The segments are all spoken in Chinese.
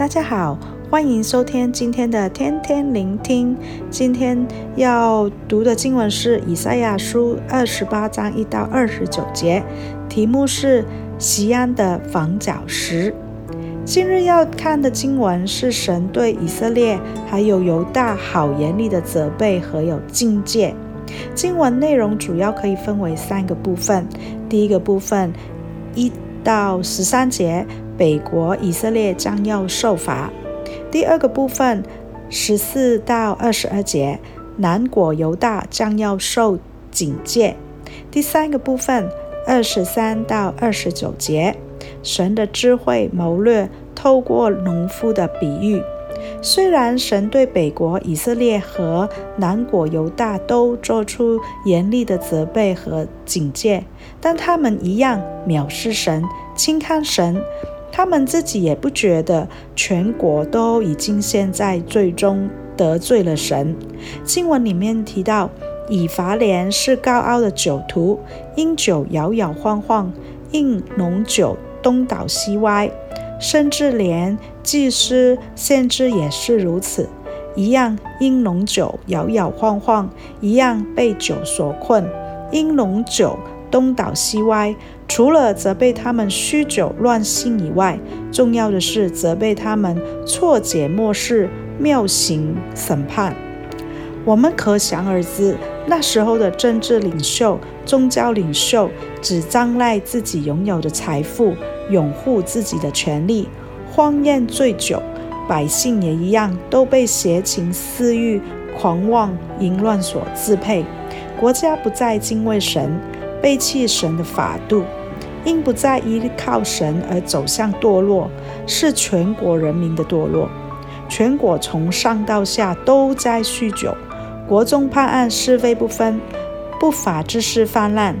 大家好，欢迎收听今天的天天聆听。今天要读的经文是以赛亚书二十八章一到二十九节，题目是西安的房角石。今日要看的经文是神对以色列还有犹大好严厉的责备和有境界。经文内容主要可以分为三个部分。第一个部分一到十三节。北国以色列将要受罚。第二个部分，十四到二十二节，南国犹大将要受警戒。第三个部分，二十三到二十九节，神的智慧谋略透过农夫的比喻。虽然神对北国以色列和南国犹大都做出严厉的责备和警戒，但他们一样藐视神，轻看神。他们自己也不觉得全国都已经现在最终得罪了神。经文里面提到，以法莲是高傲的酒徒，因酒摇摇晃晃，因浓酒东倒西歪，甚至连祭司先知也是如此，一样因浓酒摇摇晃晃，一样被酒所困，因浓酒东倒西歪。除了责备他们酗酒乱性以外，重要的是责备他们错解默示、谬行审判。我们可想而知，那时候的政治领袖、宗教领袖只仗赖自己拥有的财富，拥护自己的权利，荒宴醉酒；百姓也一样，都被邪情私欲、狂妄淫乱所支配。国家不再敬畏神，背弃神的法度。因不再依靠神而走向堕落，是全国人民的堕落。全国从上到下都在酗酒，国中判案是非不分，不法之事泛滥，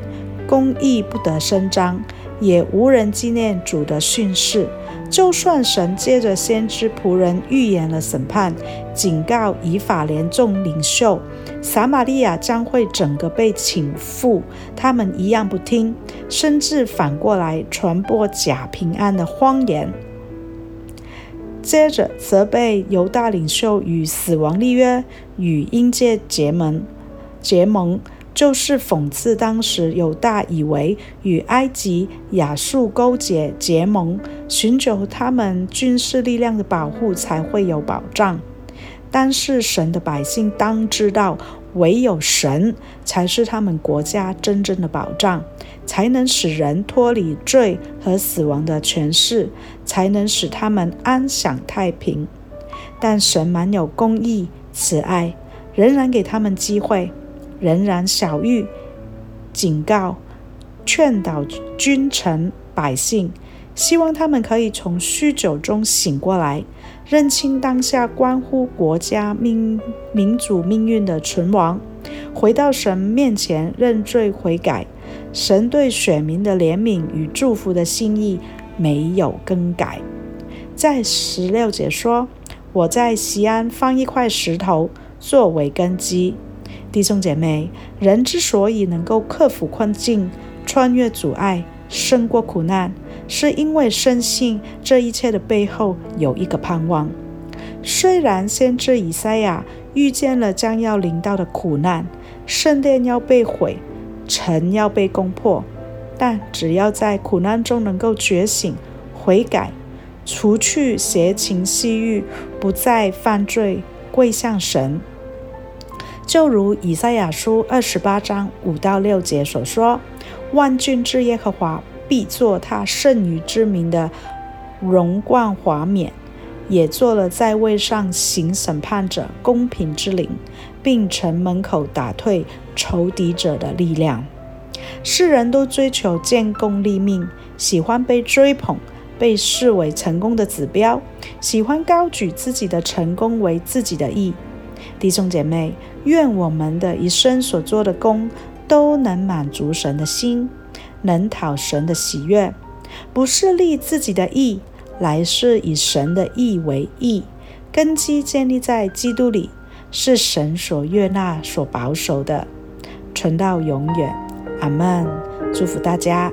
公义不得伸张，也无人纪念主的训示。就算神借着先知仆人预言了审判，警告以法莲众领袖，撒玛利亚将会整个被倾覆，他们一样不听，甚至反过来传播假平安的谎言。接着责备犹大领袖与死亡立约，与阴间结盟，结盟。就是讽刺当时犹大以为与埃及、亚述勾结结盟，寻求他们军事力量的保护才会有保障。但是神的百姓当知道，唯有神才是他们国家真正的保障，才能使人脱离罪和死亡的权势，才能使他们安享太平。但神满有公义、慈爱，仍然给他们机会。仍然小玉、警告、劝导君臣百姓，希望他们可以从酗酒中醒过来，认清当下关乎国家命、民族命运的存亡，回到神面前认罪悔改。神对选民的怜悯与祝福的心意没有更改。在十六节说：“我在西安放一块石头作为根基。”弟兄姐妹，人之所以能够克服困境、穿越阻碍、胜过苦难，是因为深信这一切的背后有一个盼望。虽然先知以赛亚预见了将要临到的苦难，圣殿要被毁，城要被攻破，但只要在苦难中能够觉醒、悔改，除去邪情私欲，不再犯罪，跪向神。就如以赛亚书二十八章五到六节所说：“万军之耶和华必作他圣洁之名的荣冠华冕，也做了在位上行审判者公平之灵，并城门口打退仇敌者的力量。”世人都追求建功立命，喜欢被追捧，被视为成功的指标，喜欢高举自己的成功为自己的义。弟兄姐妹，愿我们的一生所做的工都能满足神的心，能讨神的喜悦，不是立自己的义，来是以神的义为义，根基建立在基督里，是神所悦纳、所保守的，存到永远。阿门。祝福大家。